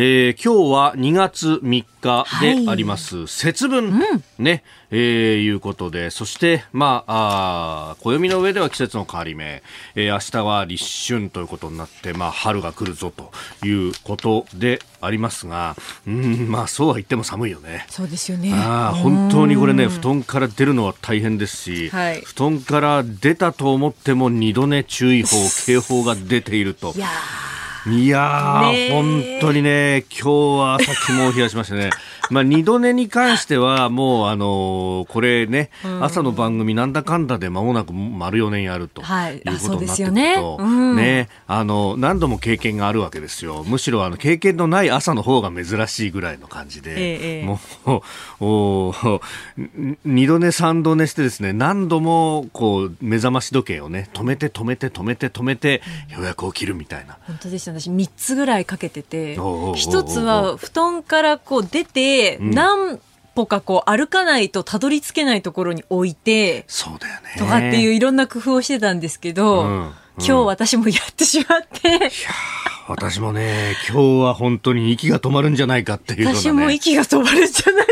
えー、今日は2月3日であります、はい、節分、うん、ね、えー、いうことで、そして、まあ、あ暦の上では季節の変わり目、えー、明日は立春ということになって、まあ、春が来るぞということでありますが、うん、まあ、そうは言っても寒いよね。そうですよね。あ本当にこれね、布団から出るのは大変ですし、はい、布団から出たと思っても二度寝注意報、警報が出ていると。いやいやー、本当にね、今日はさっきも冷やしましたね。まあ、二度寝に関しては、もう、あのこれね、朝の番組なんだかんだで間もなく丸4年やると、はい、いうことになってくると、ね。うん、ね、あの、何度も経験があるわけですよ。むしろ、あの、経験のない朝の方が珍しいぐらいの感じで、ええ、もう、お 二度寝三度寝してですね、何度も、こう、目覚まし時計をね、止めて止めて止めて止めて、ようやく起きるみたいな。本当ですよ、私3つぐらいかけてて、一つは布団からこう出て、何歩かこう歩かないとたどり着けないところに置いて、そうだよね。とかっていういろんな工夫をしてたんですけど、うんうん、今日私もやってしまって。いや私もね、今日は本当に息が止まるんじゃないかっていう、ね、私も息が止まるんじゃない。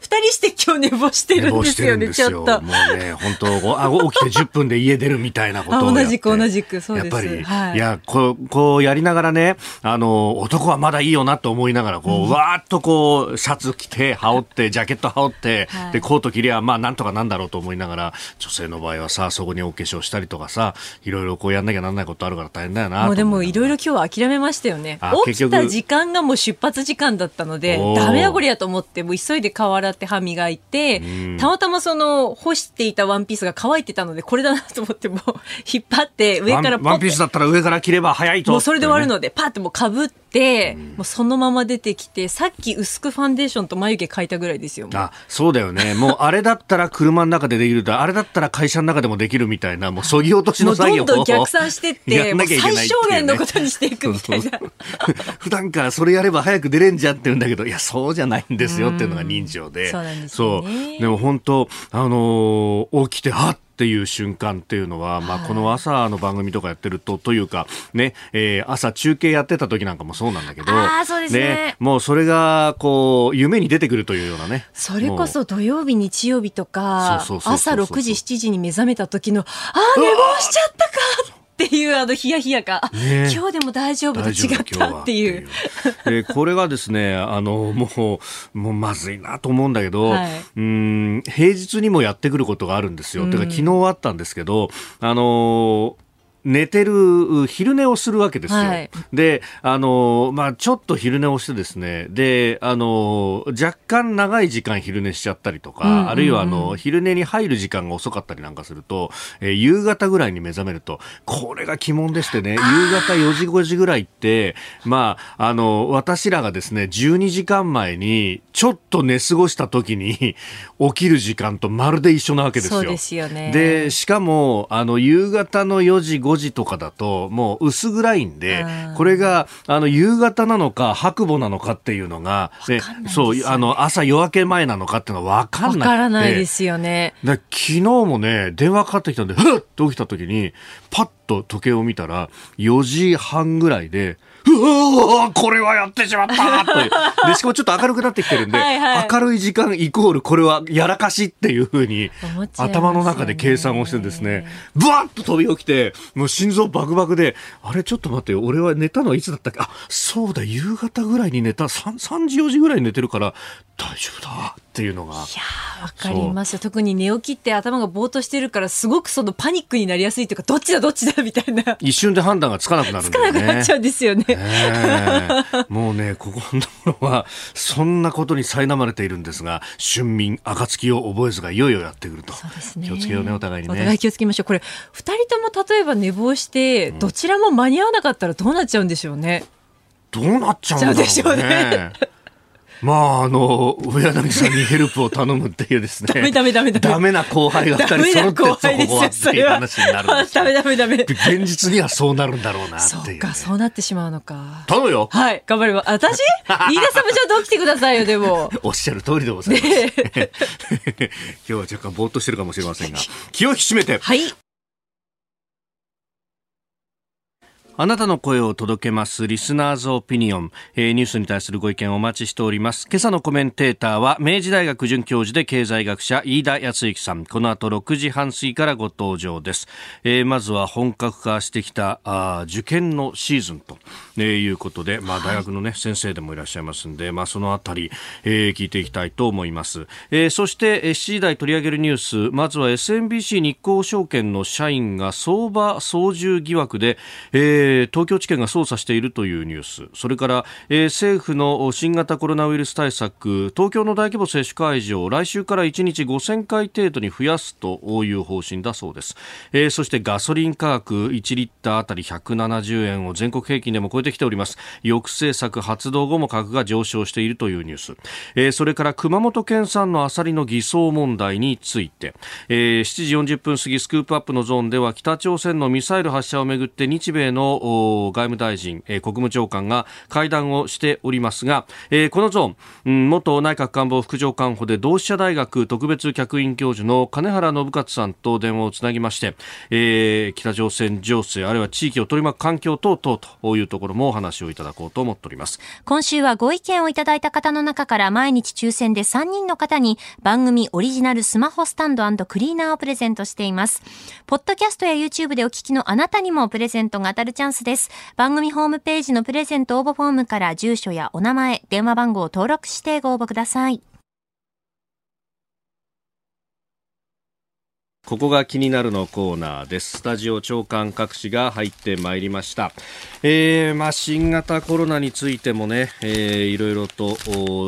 二人して今日寝坊してるんですよね、ちょっと。もうね、本当あ起きて10分で家出るみたいなことを 同じく同じく、そうです。やっぱり、はい、いや、こう、こうやりながらね、あの、男はまだいいよなと思いながら、こう、うん、わーっとこう、シャツ着て、羽織って、ジャケット羽織って、はい、で、コート着りゃ、まあ、なんとかなんだろうと思いながら、女性の場合はさ、そこにお化粧したりとかさ、いろいろこうやんなきゃなんないことあるから大変だよな。もうでも、いろいろ今日は諦めましたよね。起きた時間がもう出発時間だったので、ダメやこりやと思って、もう急いで顔洗って歯磨いて、たまたまその干していたワンピースが乾いてたので、これだなと思ってもう 引っ張って上からワンピースだったら上から着れば早いと、もうそれで終わるので、パッてもうかぶって、もうそのまま出てきて、さっき薄くファンデーションと眉毛描いたぐらいですよ。あ、そうだよね。もうあれだったら車の中でできると、あれだったら会社の中でもできるみたいな、もうそぎ落としの作業を。どんどん逆算してって、もう最小限のことにしていくみたいな。普段からそれやれば早く出れんじゃんって言うんだけど、いや、そうじゃないんですよっていうのが人情で。そうなんですよ、ね。でも本当、あのー、起きて、はっっていう瞬間っていうのは、まあ、この朝の番組とかやってると、というか、ね、えー、朝中継やってた時なんかもそうなんだけど、ね、ね、もうそれが、こう、夢に出てくるというようなね。それこそ土曜日、日曜日とか、朝6時、7時に目覚めた時の、ああ、寝坊しちゃったかっていうあのヒヤヒヤが、ね、今日でも大丈夫と違ったっていう。えー、これがですね、あの、もう、もうまずいなと思うんだけど、はい、うん平日にもやってくることがあるんですよ。うん、てか昨日あったんですけど、あの寝てる、昼寝をするわけですよ。はい、で、あの、まあ、ちょっと昼寝をしてですね、で、あの、若干長い時間昼寝しちゃったりとか、うんうんうん、あるいはあの、昼寝に入る時間が遅かったりなんかすると、えー、夕方ぐらいに目覚めると、これが鬼門でしてね、夕方4時5時ぐらいって、まあ、あの、私らがですね、12時間前に、ちょっと寝過ごした時に、起きる時間とまるで一緒なわけですよ。そうですよね。で、しかも、あの、夕方の4時5 5時とかだともう薄暗いんで、これがあの夕方なのか白母なのかっていうのが、ね、そうあの朝夜明け前なのかっていうのは分かんない。からないですよね。昨日もね電話かかってきたんでふっと起きた時にパッと時計を見たら4時半ぐらいで。うわこれはやってしまったとで、しかもちょっと明るくなってきてるんで、はいはい、明るい時間イコールこれはやらかしっていうふうに、頭の中で計算をしてですね、ブワッと飛び起きて、もう心臓バクバクで、あれちょっと待ってよ、俺は寝たのはいつだったっけ？あ、そうだ、夕方ぐらいに寝た、3, 3時4時ぐらいに寝てるから、大丈夫だっていうのが。いやわかりますよ。特に寝起きって頭がぼーっとしてるから、すごくそのパニックになりやすいというか、どっちだどっちだみたいな。一瞬で判断がつかなくなるんだよね。つかなくなっちゃうんですよね。もうね、ここのところは、そんなことに苛まれているんですが、春眠、暁を覚えずがいよいよやってくると。そうですね。気をつけようね、お互いにね。お互い気をつけましょう。これ、二人とも例えば寝坊して、どちらも間に合わなかったらどうなっちゃうんでしょうね。どうなっちゃうんでしょうね。まあ、あの、上柳さんにヘルプを頼むっていうですね。ダメダメダメダメ。ダメな後輩が二人揃ってそこはっていう話になるんです。ダメダメダメ。現実にはそうなるんだろうなっていう、ね、そうか、そうなってしまうのか。頼むよ。はい、頑張ります。私？飯田さんもちゃんと起きてくださいよ、でも。おっしゃる通りでございます。今日は若干ぼーっとしてるかもしれませんが、気を引き締めて。はい。あなたの声を届けますリスナーズオピニオン、えー、ニュースに対するご意見をお待ちしております。今朝のコメンテーターは明治大学准教授で経済学者飯田康之さん。この後6時半過ぎからご登場です、えー、まずは本格化してきたあ受験のシーズンと、えー、いうことで、まあ、大学のね、はい、先生でもいらっしゃいますんで、まあ、そのあたり、えー、聞いていきたいと思います、えー、そして7時台取り上げるニュース。まずは SMBC 日興証券の社員が相場操縦疑惑で、えーえー、東京地検が捜査しているというニュース。それから、えー、政府の新型コロナウイルス対策東京の大規模接種会場来週から1日5000回程度に増やすという方針だそうです、えー、そしてガソリン価格1リッターあたり170円を全国平均でも超えてきております。抑制策発動後も価格が上昇しているというニュース、えー、それから熊本県産のアサリの偽装問題について、えー、7時40分過ぎスクープアップのゾーンでは北朝鮮のミサイル発射をめぐって日米の外務大臣、えー、国務長官が会談をしておりますが、えー、このゾーン、うん、元内閣官房副長官補で同志社大学特別客員教授の金原信勝さんと電話をつなぎまして、えー、北朝鮮情勢あるいは地域を取り巻く環境等々というところもお話をいただこうと思っております。今週はご意見をいただいた方の中から毎日抽選で3人の方に番組オリジナルスマホスタンドクリーナーをプレゼントしています。ポッドキャストや YouTube でお聞きのあなたにもプレゼントが当たるチャンャンスです。番組ホームページのプレゼント応募フォームから住所やお名前、電話番号を登録してご応募ください。ここが気になるのコーナーです。スタジオ長官各紙が入ってまいりました。えー、まあ、新型コロナについてもね、えー、いろいろと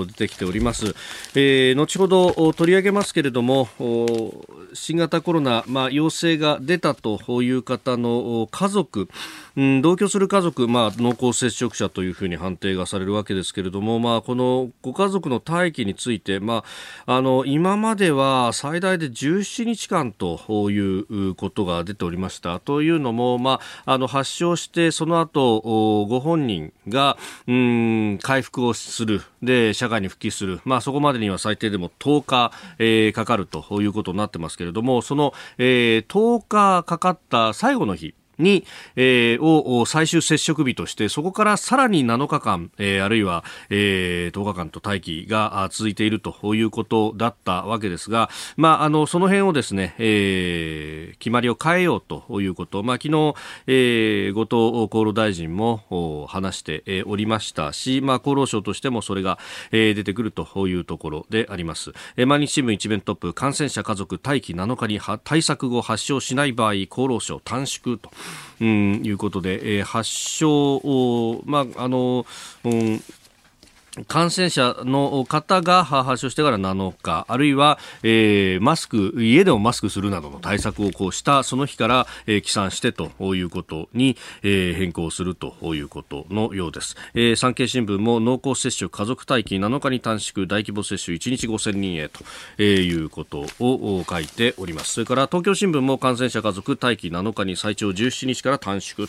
出てきております。えー、後ほど取り上げますけれども、新型コロナ、まあ、陽性が出たという方の家族、ん、同居する家族、まあ、濃厚接触者というふうに判定がされるわけですけれども、まあ、このご家族の待機について、まあ、あの今までは最大で17日間ということが出ておりました。というのも、まあ、あの発症してその後ご本人がうん回復をするで社会に復帰する、まあ、そこまでには最低でも10日、えー、かかるということになってますけれどもその、えー、10日かかった最後の日に、えー、を最終接触日として、そこからさらに7日間、えー、あるいは、えー、10日間と待機が続いているということだったわけですが、まあ、あの、その辺をですね、えー、決まりを変えようということ、まあ、昨日、えー、後藤厚労大臣も話しておりましたし、まあ、厚労省としてもそれが、えー、出てくるというところであります。えー、毎日新聞一面トップ、感染者家族待機7日に対策後発症しない場合、厚労省短縮と。うん、いうことで、えー、発症を、まあ、あの、うん感染者の方が発症してから7日、あるいは、えー、マスク、家でもマスクするなどの対策をこうしたその日から、えー、起算してということに、えー、変更するということのようです。えー、産経新聞も濃厚接触家族待機7日に短縮大規模接種1日5000人へと、えー、いうことを書いております。それから東京新聞も感染者家族待機7日に最長17日から短縮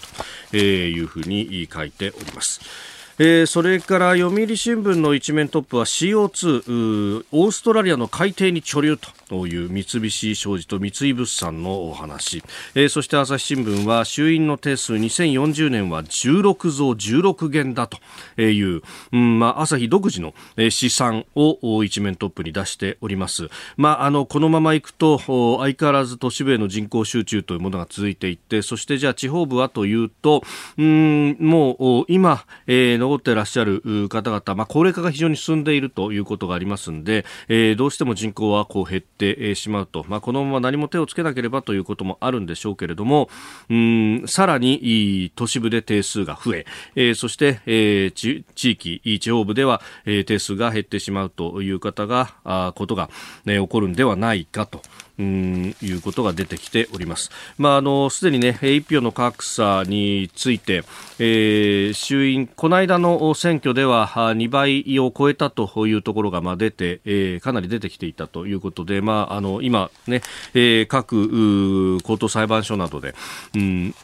というふうに書いております。えー、それから読売新聞の一面トップは CO2 オーストラリアの海底に貯留という三菱商事と三井物産のお話、えー、そして朝日新聞は衆院の定数2040年は16増16減だという、うんまあ、朝日独自の試算を一面トップに出しております、まあ、あのこのままいくと相変わらず都市部への人口集中というものが続いていってそしてじゃあ地方部はというとうんもう今、えー、残ってらっしゃる方々、まあ、高齢化が非常に進んでいるということがありますので、えー、どうしても人口はこう減ってしまうと、まあ、このまま何も手をつけなければということもあるんでしょうけれども、うんさらに都市部で定数が増ええー、そして、えー、地域、地方部では、えー、定数が減ってしまうという方が、あことが、ね、起こるんではないかと。うんいうことが出てきております。まあ、あの、すでにね、一票の格差について、えー、衆院、この間の選挙では2倍を超えたというところがまあ出て、えー、かなり出てきていたということで、まあ、あの今ね、えー、各高等裁判所などで、うん、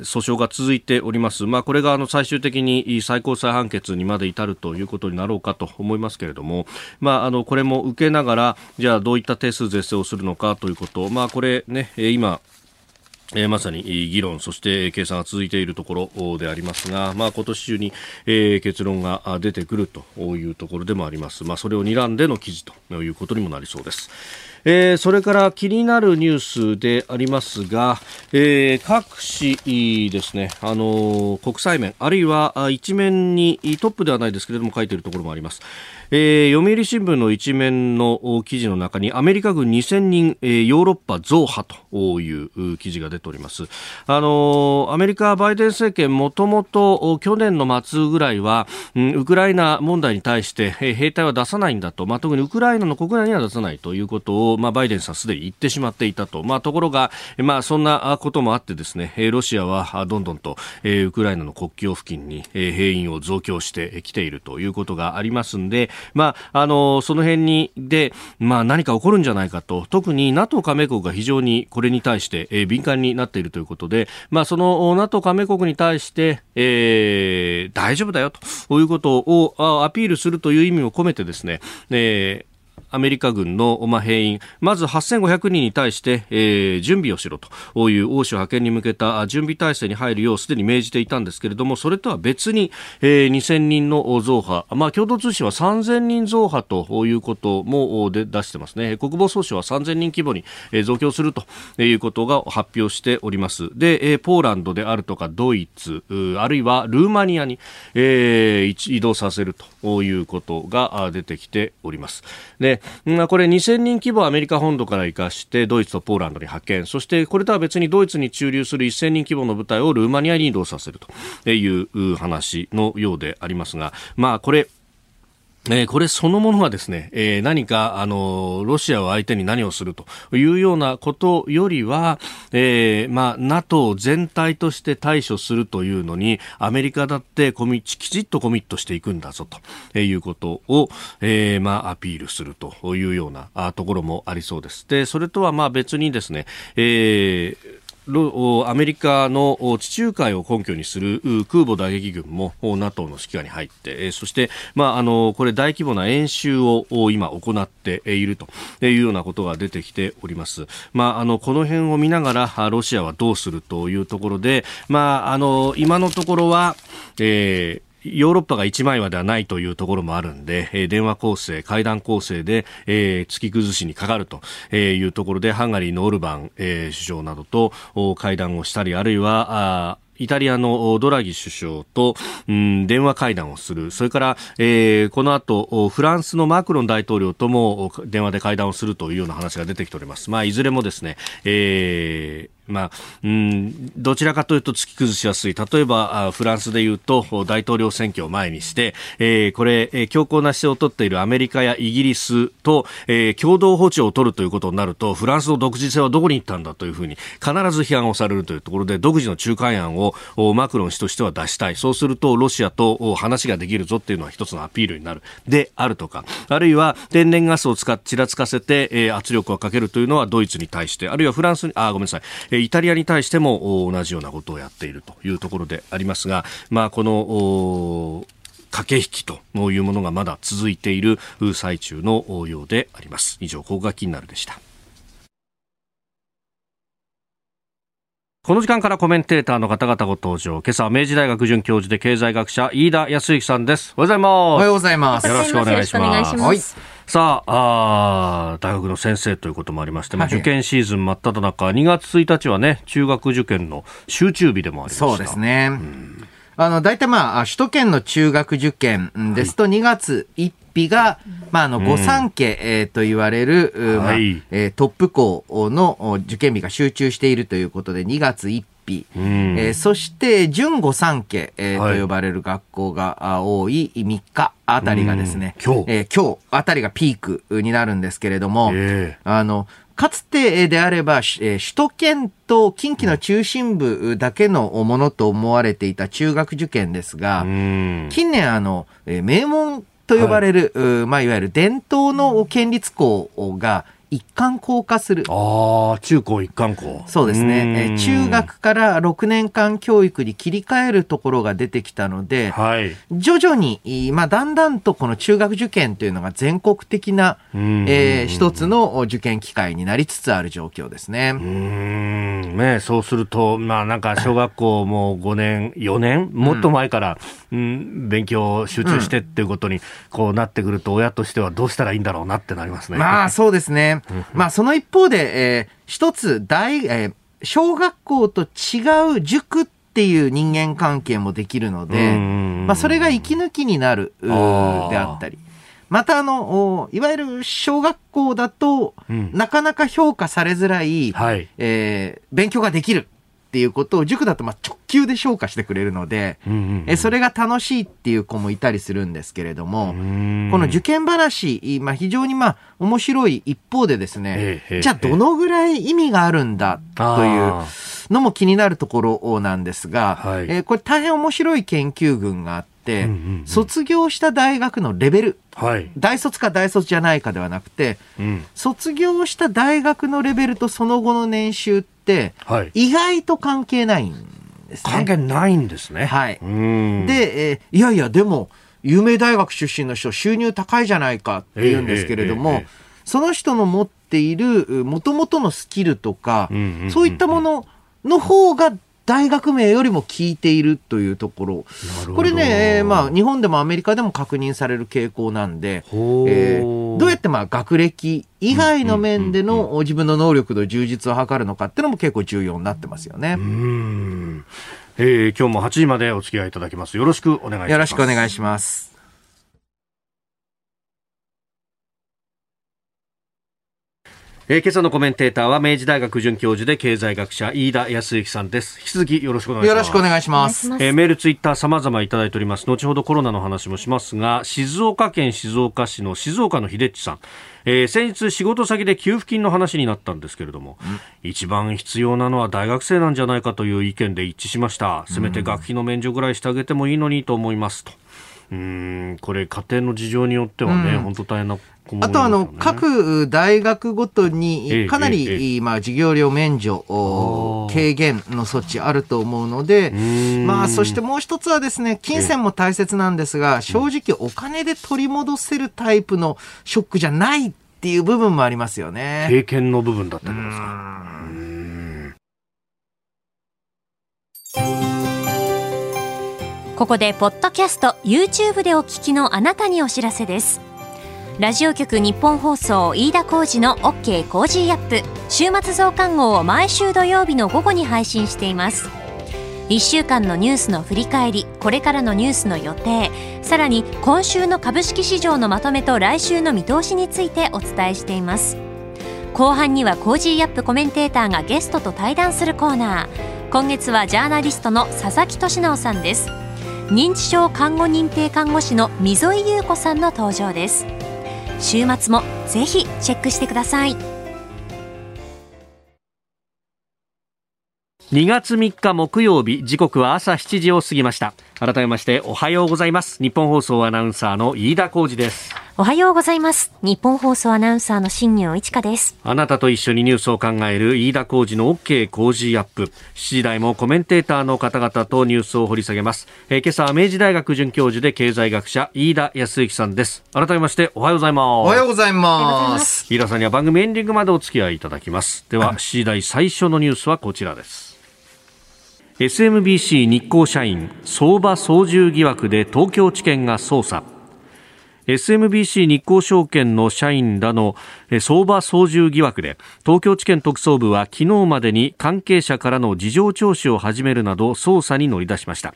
訴訟が続いております。まあ、これがあの最終的に最高裁判決にまで至るということになろうかと思いますけれども、まあ、あのこれも受けながら、じゃあどういった定数是正をするのかということ、まあ、これね、今、えー、まさに議論、そして計算が続いているところでありますが、まあ、今年中に、えー、結論が出てくるというところでもあります。まあ、それを睨んでの記事ということにもなりそうです。えー、それから気になるニュースでありますが、えー、各紙ですね、あのー、国際面、あるいは一面にトップではないですけれども書いているところもあります。えー、読売新聞の一面の記事の中にアメリカ軍2000人、えー、ヨーロッパ増派という記事が出ております。あのー、アメリカバイデン政権もともと去年の末ぐらいは、うん、ウクライナ問題に対して、えー、兵隊は出さないんだと、まあ、特にウクライナの国内には出さないということを、まあ、バイデンさんすでに言ってしまっていたと。まあ、ところが、まあ、そんなこともあってですね、ロシアはどんどんと、えー、ウクライナの国境付近に、えー、兵員を増強してきているということがありますんで、まあ、あの、その辺に、で、まあ、何か起こるんじゃないかと、特に NATO 加盟国が非常にこれに対して、えー、敏感になっているということで、まあ、その NATO 加盟国に対して、えー、大丈夫だよと。いうことをアピールするという意味を込めてですね、えーアメリカ軍の、まあ、兵員、まず8500人に対して、えー、準備をしろという欧州派遣に向けた準備体制に入るようすでに命じていたんですけれども、それとは別に、えー、2000人の増派、まあ、共同通信は3000人増派ということも出してますね。国防総省は3000人規模に、増強するということが発表しております。で、え、ポーランドであるとかドイツ、あるいはルーマニアに、えー、移動させるということが出てきております。で、これ2000人規模アメリカ本土から生かしてドイツとポーランドに派遣。そしてこれとは別にドイツに駐留する1000人規模の部隊をルーマニアに移動させるという話のようでありますがまあこれえー、これそのものはですね、えー、何か、あの、ロシアを相手に何をするというようなことよりは、えー、まあ、NATO 全体として対処するというのに、アメリカだってコミきちっとコミットしていくんだぞということを、えー、まあ、アピールするというようなところもありそうです。で、それとはまあ別にですね、えーアメリカの地中海を根拠にする空母打撃軍も NATO の指揮下に入ってそして、まあ、あのこれ大規模な演習を今行っているというようなことが出てきております。まあ、あのこの辺を見ながらロシアはどうするというところで、まあ、あの今のところは、えーヨーロッパが一枚岩ではないというところもあるんで、電話構成、会談構成で、えー、突き崩しにかかるというところで、ハンガリーのオルバン、えー、首相などと会談をしたり、あるいは、イタリアのドラギ首相と、うん、電話会談をする。それから、えー、この後、フランスのマクロン大統領とも電話で会談をするというような話が出てきております。まあ、いずれもですね、えー、まあ、うん、どちらかというと突き崩しやすい。例えば、フランスで言うと、大統領選挙を前にして、えー、これ、えー、強硬な姿勢を取っているアメリカやイギリスと、えー、共同補助を取るということになると、フランスの独自性はどこに行ったんだというふうに、必ず批判をされるというところで、独自の仲介案をマクロン氏としては出したい。そうすると、ロシアと話ができるぞっていうのは一つのアピールになる。であるとか、あるいは天然ガスを使っちらつかせて、えー、圧力をかけるというのはドイツに対して、あるいはフランスに、あ、ごめんなさい。イタリアに対しても同じようなことをやっているというところでありますが、まあ、この駆け引きというものがまだ続いている最中のようであります。以上、ここが気になるでした。この時間からコメンテーターの方々ご登場。今朝は明治大学准教授で経済学者、飯田康之さんです。おはようございます。おはようございます。よろしくお願いします。はいさああ、大学の先生ということもありまして、まあ、受験シーズン真っ只中、2月1日はね、中学受験の集中日でもありました。そうですね。うん。あの、大体まあ、首都圏の中学受験。ですと2月1日が、まあ、あの、御三家、えー、と言われる、まあえー、トップ校の受験日が集中しているということで、2月1ぴ、うん、えー、そして準御三家、えー、はい、と呼ばれる学校が多い3日あたりがですね、うん、今日、えー、今日あたりがピークになるんですけれども、えー、あの、かつてであれば、首都圏と近畿の中心部だけのものと思われていた中学受験ですが、近年あの、名門と呼ばれる、はい、まあ、いわゆる伝統の県立校が一貫校化する。ああ、中高一貫校。そうですね。中学から6年間教育に切り替えるところが出てきたので、はい、徐々に、まあ、だんだんとこの中学受験というのが全国的な、えー、一つの受験機会になりつつある状況ですね。うん。ね、そうすると、まあ、なんか小学校も5年、4年？もっと前から、うん、うん勉強集中してっていうことに、こうなってくると、親としてはどうしたらいいんだろうなってなりますね。まあ、そうですね。まあ、その一方で、えー、一つ大、えー、小学校と違う塾っていう人間関係もできるので、まあ、それが息抜きになるであったり。またあの、いわゆる小学校だと、なかなか評価されづらい、はい、えー、勉強ができるっていうことを塾だとまあ直球で評価してくれるので、えそれが楽しいっていう子もいたりするんですけれども、この受験話、まあ、非常にまあ面白い一方でですね、じゃあどのぐらい意味があるんだというのも気になるところなんですが、はい、えー、これ大変面白い研究群があって、卒業した大学のレベル、はい、大卒か大卒じゃないかではなくて、うん、卒業した大学のレベルとその後の年収って、意外と関係ないんですね。関係ないんですね。はい。で、えー、いやいや、でも、有名大学出身の人、収入高いじゃないかって言うんですけれども、えーえーえー、その人の持っている、もともとのスキルとか、そういったものの方が大学名よりも効いているというところ。これね、えー、まあ、日本でもアメリカでも確認される傾向なんで、えー、どうやってまあ、学歴以外の面での自分の能力の充実を図るのかっていうのも結構重要になってますよね。うんえー、今日も8時までお付き合いいただきます。よろしくお願いします。よろしくお願いします。えー、今朝のコメンテーターは明治大学准教授で経済学者飯田康之さんです。引き続きよろしくお願いします。よろしくお願いします。えー、メール、ツイッター様々いただいております。後ほどコロナの話もしますが、静岡県静岡市の静岡の秀地さん。えー、先日仕事先で給付金の話になったんですけれども、一番必要なのは大学生なんじゃないかという意見で一致しました。せめて学費の免除ぐらいしてあげてもいいのにと思いますと。うんこれ家庭の事情によってはね、うん、本当大変なあとあの、各大学ごとに、かなり、まあ、授業料免除、軽減の措置あると思うので、まあ、そしてもう一つはですね、金銭も大切なんですが、正直お金で取り戻せるタイプのショックじゃないっていう部分もありますよね。経験の部分だったんですか？ここで、ポッドキャスト、YouTube でお聞きのあなたにお知らせです。ラジオ局ニッポン放送飯田浩司の OK コージーアップ。週末増刊号を毎週土曜日の午後に配信しています。1週間のニュースの振り返りこれからのニュースの予定。さらに今週の株式市場のまとめと来週の見通しについてお伝えしています。後半にはコージーアップコメンテーターがゲストと対談するコーナー。今月はジャーナリストの佐々木俊尚さんです。認知症看護認定看護師の溝井優子さんの登場です。週末もぜひチェックしてください。2月3日木曜日時刻は朝7時を過ぎました。改めましておはようございます。日本放送アナウンサーの飯田浩二です。おはようございます。日本放送アナウンサーの新業一華です。あなたと一緒にニュースを考える飯田浩二の OK 工事アップ。7時台もコメンテーターの方々とニュースを掘り下げます。えー、今朝は明治大学准教授で経済学者飯田康之さんです。改めましておはようございます。おはようございます。飯田さんには番組エンディングまでお付き合いいただきます。では、7時台最初のニュースはこちらです。SMBC 日興社員相場操縦疑惑で東京地検が捜査。SMBC 日興証券の社員らの相場操縦疑惑で東京地検特捜部は昨日までに関係者からの事情聴取を始めるなど捜査に乗り出しました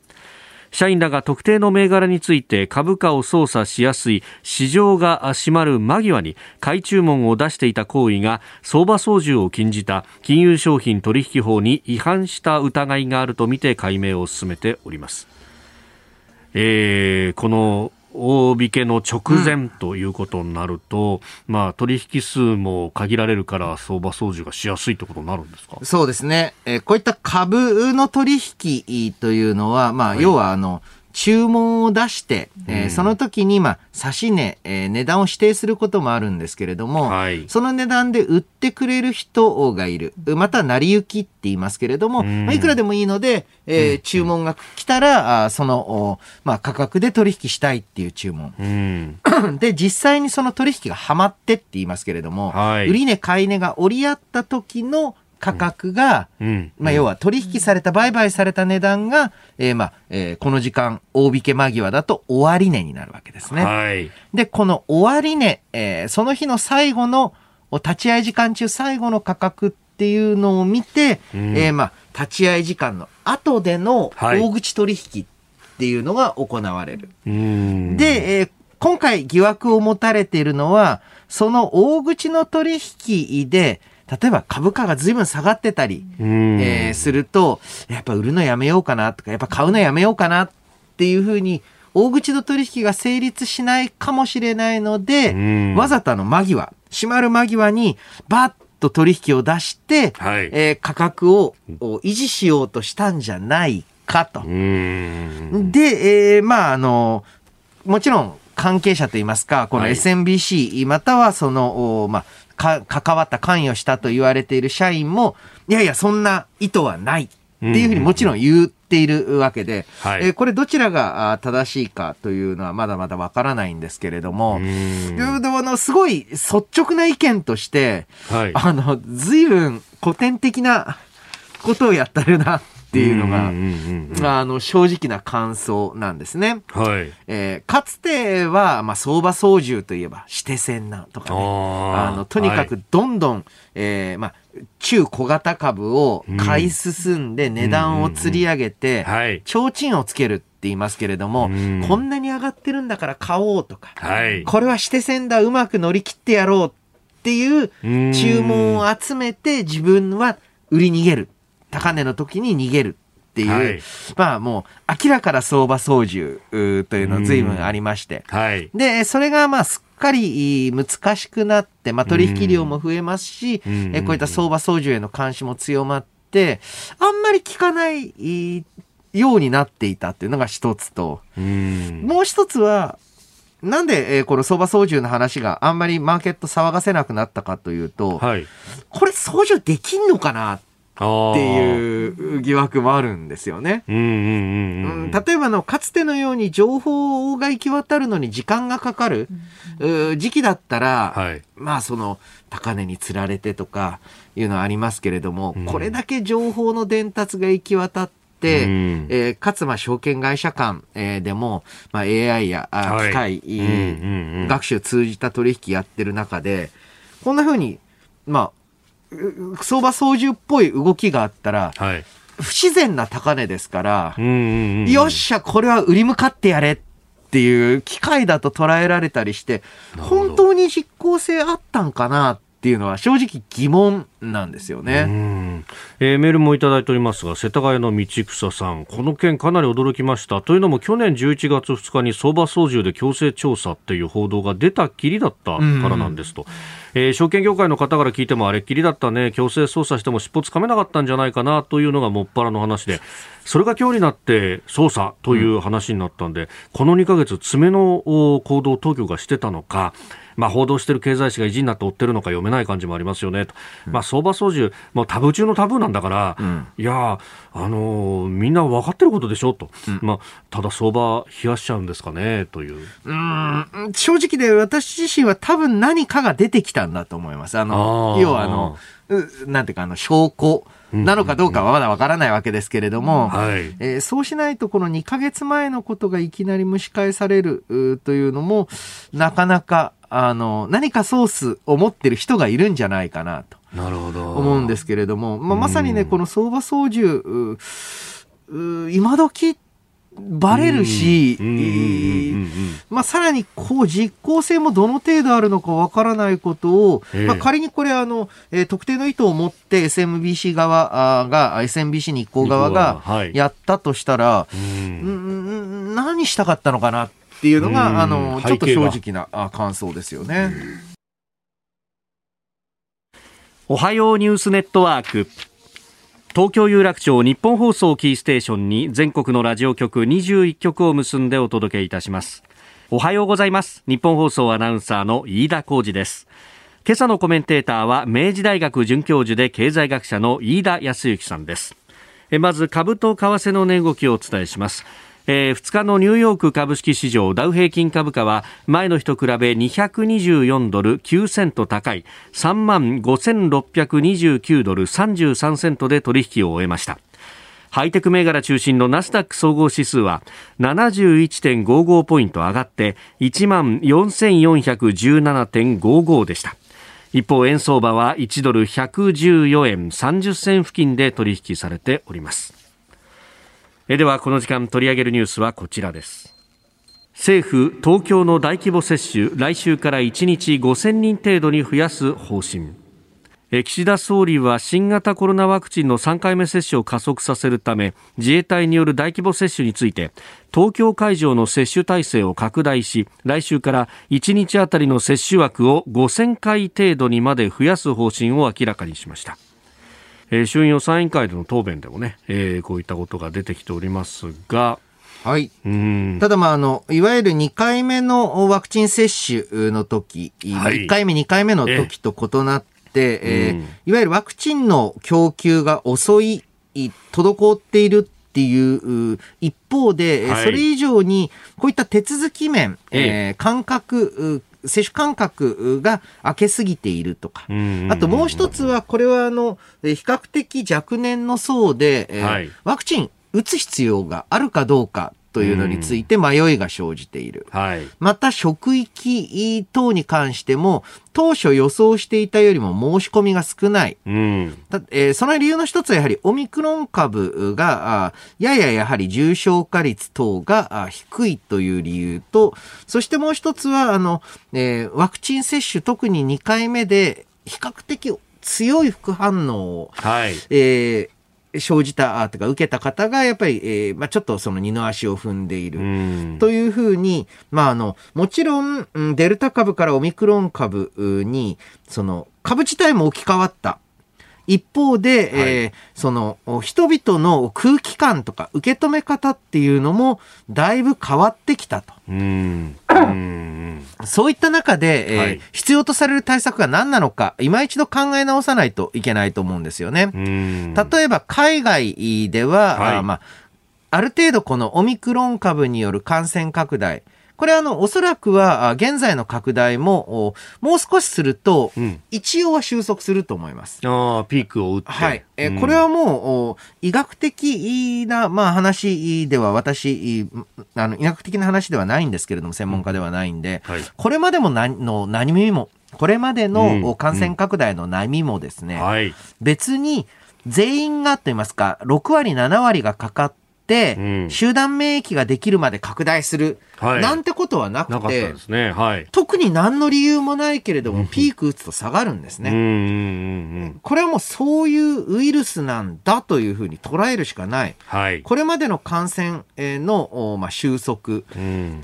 社員らが特定の銘柄について株価を操作しやすい市場が閉まる間際に買い注文を出していた行為が相場操縦を禁じた金融商品取引法に違反した疑いがあるとみて解明を進めております。えー、この大引けの直前ということになると、うん、まあ取引数も限られるから相場操縦がしやすいということになるんですか？そうですね。えー、こういった株の取引というのは、まあ、要はあの、注文を出して、えー、その時に、まあ、差し値、えー、値段を指定することもあるんですけれども、はい、その値段で売ってくれる人がいる。また、成り行きって言いますけれども、まあ、いくらでもいいので、えー、注文が来たら、あその、まあ、価格で取引したいっていう注文。で、実際にその取引がはまってって言いますけれども、はい、売値買い値が折り合った時の価格が、うん、まあ、要は取引された、売買された値段が、えー、まあ、えー、この時間、大引け間際だと終値になるわけですね。はい。で、この終値、えー、その日の最後の、立ち会い時間中最後の価格っていうのを見て、うん、えー、まあ、立ち会い時間の後での大口取引っていうのが行われる。はい、で、えー、今回疑惑を持たれているのは、その大口の取引で、例えば株価が随分下がってたり、えー、すると、やっぱ売るのやめようかなとか、やっぱ買うのやめようかなっていうふうに、大口の取引が成立しないかもしれないので、わざとの間際、閉まる間際に、バッと取引を出して、はい、えー、価格を維持しようとしたんじゃないかと。で、えー、まあ、あの、もちろん関係者といいますか、この SMBC、またはその、まあ、か、関わった関与したと言われている社員も、いやいや、そんな意図はないっていうふうにもちろん言っているわけで、はい、えー、これどちらが正しいかというのはまだまだわからないんですけれども、あのすごい率直な意見として、はい、あの、随分古典的なことをやってるなっていうのが、あの、正直な感想なんですね。はい。えー、かつては、まあ、相場操縦といえば、指定線なとかね。あの、とにかくどんどん、はい、えー、まあ、中小型株を買い進んで値段を釣り上げて、提灯をつけるって言いますけれども、こんなに上がってるんだから買おうとか、はい、これは指定線だ、うまく乗り切ってやろうっていう注文を集めて自分は売り逃げる。高値の時に逃げるっていう、はい、まあもう明らかな相場操縦というの随分ありまして、はい、で、それがまあすっかり難しくなって、まあ取引量も増えますし、えこういった相場操縦への監視も強まって、あんまり効かないようになっていたっていうのが一つと、もう一つは、なんで、えー、この相場操縦の話があんまりマーケット騒がせなくなったかというと、はい、これ操縦できんのかなっていう疑惑もあるんですよね。例えばの、かつてのように情報が行き渡るのに時間がかかる、時期だったら、はい、まあその、高値につられてとかいうのはありますけれども、うん、これだけ情報の伝達が行き渡って、うん、えー、かつまあ証券会社間、えー、でも、まあ、AI やあ機械、学習を通じた取引やってる中で、こんなふうに、まあ、相場操縦っぽい動きがあったら、はい、不自然な高値ですから、よっしゃ、これは売り向かってやれっていう機会だと捉えられたりして、本当に実効性あったんかなっていうのは正直疑問なんですよね、えー、メールもいただいておりますが世田谷の道草さんこの件かなり驚きました。というのも去年11月2日に相場操縦で強制調査っていう報道が出たきりだったからなんですと、えー、証券業界の方から聞いてもあれっきりだったね。強制捜査しても尻尾つかめなかったんじゃないかなというのがもっぱらの話でそれが今日になって捜査という話になったんで、うん、この2か月爪の行動当局がしてたのかまあ、報道している経済誌が意地になって追ってるのか読めない感じもありますよね。と、うん、まあ、相場操縦、もうタブー中のタブーなんだから、うん、いや、あのー、みんな分かってることでしょと、うん、まあ、ただ相場冷やしちゃうんですかねという。うん正直で私自身は多分何かが出てきたんだと思います。あの要はあのなんていうかあの証拠なのかどうかはまだわからないわけですけれども、はいえー、そうしないとこの2ヶ月前のことがいきなり蒸し返されるというのもなかなかあの、何かソースを持ってる人がいるんじゃないかなと。なるほど。思うんですけれども、まあ、まさにね、この相場操縦、今時バレるし、まあ、さらにこう実効性もどの程度あるのかわからないことを、まあ、仮にこれあの、えー、特定の意図を持って SMBC 側が SMBC 日光側がやったとしたら、はい、何したかったのかなっていうのが、あのちょっと正直な感想ですよね。おはようニュースネットワーク東京有楽町日本放送キーステーションに全国のラジオ局21局を結んでお届けいたします。おはようございます。日本放送アナウンサーの飯田浩二です。今朝のコメンテーターは明治大学准教授で経済学者の飯田康之さんです。まず株と為替の値動きをお伝えします。えー、2日のニューヨーク株式市場ダウ平均株価は前の日と比べ224ドル9セント高い3万5629ドル33セントで取引を終えました。ハイテク銘柄中心のナスダック総合指数は71.55ポイント上がって1万4417.55でした。一方円相場は1ドル114円30銭付近で取引されております。えではこの時間取り上げるニュースはこちらです。政府東京の大規模接種来週から1日5000人程度に増やす方針。岸田総理は新型コロナワクチンの3回目接種を加速させるため自衛隊による大規模接種について東京会場の接種体制を拡大し来週から1日あたりの接種枠を5000回程度にまで増やす方針を明らかにしました。えー、衆院予算委員会での答弁でもね、えー、こういったことが出てきておりますが、はい。ただ、まあ、あの、いわゆる2回目のワクチン接種の時、はい、1回目、2回目の時と異なって、えー、いわゆるワクチンの供給が遅い、滞っているっていう一方で、はい、それ以上にこういった手続き面、えー、感覚接種間隔が空けすぎているとか、あともう一つは、これはあの、比較的若年の層で、えーはい、ワクチン打つ必要があるかどうかというのについて迷いが生じている。はい、また職域等に関しても当初予想していたよりも申し込みが少ない。うん、えー、その理由の一つはやはりオミクロン株がやややはり重症化率等が低いという理由と、そしてもう一つはあの、えー、ワクチン接種特に2回目で比較的強い副反応を、はいえー、生じた、とか受けた方が、やっぱり、えー、まあ、ちょっとその二の足を踏んでいる。というふうに、まあ、あの、もちろん、デルタ株からオミクロン株に、その、株自体も置き換わった。一方で、はい、えー、その人々の空気感とか受け止め方っていうのもだいぶ変わってきたと。うん そういった中で、えーはい、必要とされる対策が何なのか、今一度考え直さないといけないと思うんですよね。例えば海外では、はい、あまあ、ある程度このオミクロン株による感染拡大、これあの、おそらくは、現在の拡大も、もう少しすると、一応は収束すると思います。ああ、ピークを打って。はい。え、うん、これはもう、医学的な、まあ話では私、あの、医学的な話ではないんですけれども、専門家ではないんで、はい、これまでも何の、何耳も、これまでの感染拡大の波もですね、うんはい、別に全員がと言いますか、6割、7割がかかって、集団免疫ができるまで拡大する、はい、なんてことはなくて、ね。はい、特に何の理由もないけれども、ピーク打つと下がるんですね。これはもうそういうウイルスなんだというふうに捉えるしかない。はい、これまでの感染の、まあ、収束、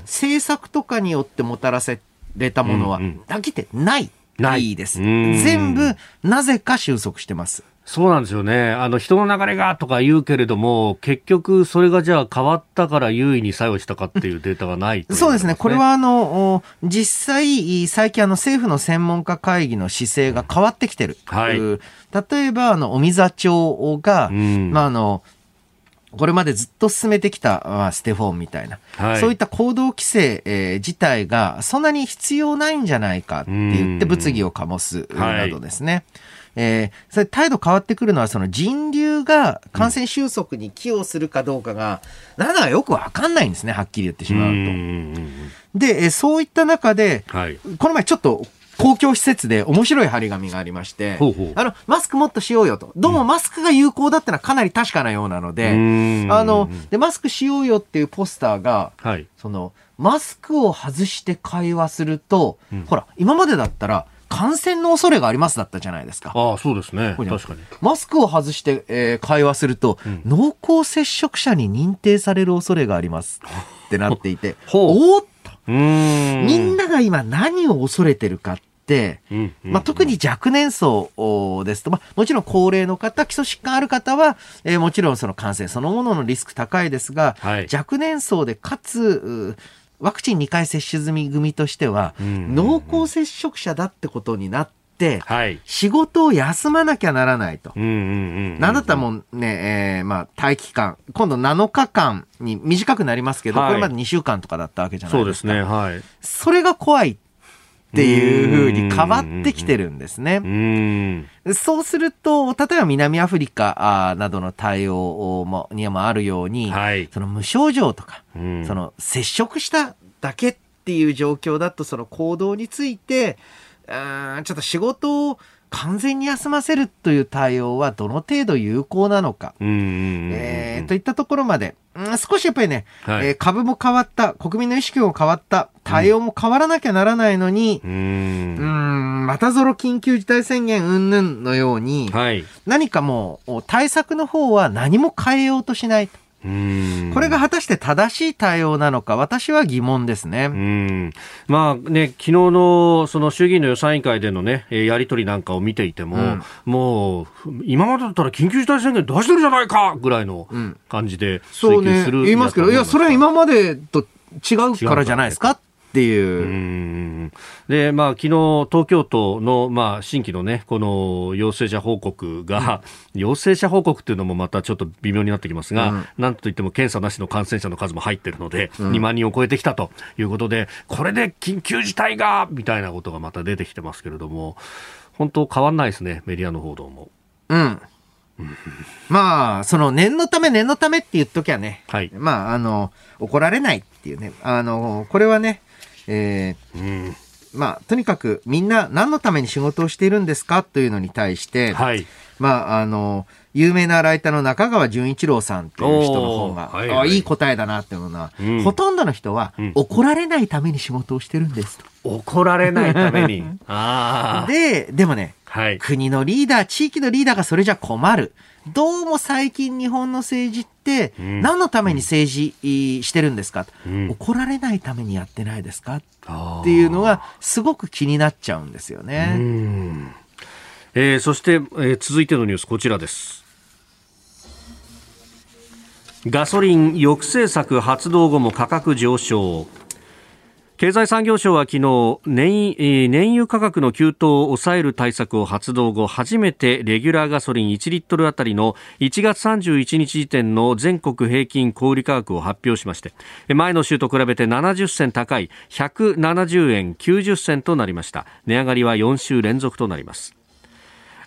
政策とかによってもたらせれたものは、だけでない。ない。です。全部、なぜか収束してます。そうなんですよね。あの、人の流れがとか言うけれども、結局、それがじゃあ変わったから優位に作用したかっていうデータがない、ね、そうですね。これは、あの、実際、最近、あの、政府の専門家会議の姿勢が変わってきてる。はい。例えば、あの、尾身座長が、うん、まあ、あの、これまでずっと進めてきた、まあ、ステフォンみたいな、はい、そういった行動規制、えー、自体がそんなに必要ないんじゃないかって言って物議を醸すなどですね。はいえー、それ態度変わってくるのは、その人流が感染収束に寄与するかどうかが、なんだかよくわかんないんですね、はっきり言ってしまうと。で、そういった中で、はい、この前ちょっと公共施設で面白い張り紙がありまして、ほうほう。あの、マスクもっとしようよと。どうもマスクが有効だってのはかなり確かなようなので、うん、あの、で、マスクしようよっていうポスターが、はい、その、マスクを外して会話すると、うん、ほら、今までだったら、感染の恐れがありますだったじゃないですか。ああ、そうですね。確かに。マスクを外して、えー、会話すると、うん、濃厚接触者に認定される恐れがありますってなっていて、おっと。みんなが今何を恐れてるかって、まあ、特に若年層ですと、まあ、もちろん高齢の方、基礎疾患ある方は、えー、もちろんその感染そのもののリスク高いですが、はい、若年層でかつ、ワクチン2回接種済み組としては、濃厚接触者だってことになって、はい、仕事を休まなきゃならないと。なんだったらもうね、えー、まあ、待機間、今度7日間に短くなりますけど、はい、これまで2週間とかだったわけじゃないですか。そうですね、はい。それが怖いっていうふうに変わってきてるんですね。そうすると、例えば南アフリカなどの対応もにもあるように、はい、その無症状とか、その接触しただけっていう状況だと、その行動について、ちょっと仕事を完全に休ませるという対応はどの程度有効なのか、えー、といったところまで、うん、少しやっぱりね、はい、えー、株も変わった、国民の意識も変わった、対応も変わらなきゃならないのに、うん、うんまたぞろ緊急事態宣言云々のように、はい、何かもう対策の方は何も変えようとしない。これが果たして正しい対応なのか、私は疑問ですね。うん。まあね、昨日のその衆議院の予算委員会でのね、やり取りなんかを見ていても、うん、もう、今までだったら緊急事態宣言出してるじゃないかぐらいの感じで追及する、うん、そうね、言いますけど、いや、それは今までと違うからじゃないですかっていう。で、まあ、昨日、東京都の、まあ、新規のね、この陽性者報告が、うん、陽性者報告っていうのもまたちょっと微妙になってきますが、うん、なんといっても検査なしの感染者の数も入ってるので、うん、2万人を超えてきたということで、これで緊急事態が、みたいなことがまた出てきてますけれども、本当変わんないですね、メディアの報道も。うん。まあ、その念のため念のためって言っときゃね、はい、まあ、あの、怒られないっていうね、あの、これはね、えー、うん。まあ、とにかくみんな何のために仕事をしているんですかというのに対して、はい、まあ、あの、有名なライターの中川淳一郎さんという人の方が、はいはい、い。い答えだなっていうのは、うん、ほとんどの人は、うん、怒られないために仕事をしてるんですと。怒られないために。で、でもね、はい、国のリーダー、地域のリーダーがそれじゃ困る。どうも最近日本の政治って、何のために政治してるんですか、うん、怒られないためにやってないですか？っていうのがすごく気になっちゃうんですよね。えー、そして、えー、続いてのニュースこちらです。ガソリン抑制策発動後も価格上昇経済産業省は昨日燃燃油価格の急騰を抑える対策を発動後初めてレギュラーガソリン1リットルあたりの1月31日時点の全国平均小売価格を発表しまして前の週と比べて70銭高い170円90銭となりました。値上がりは4週連続となります。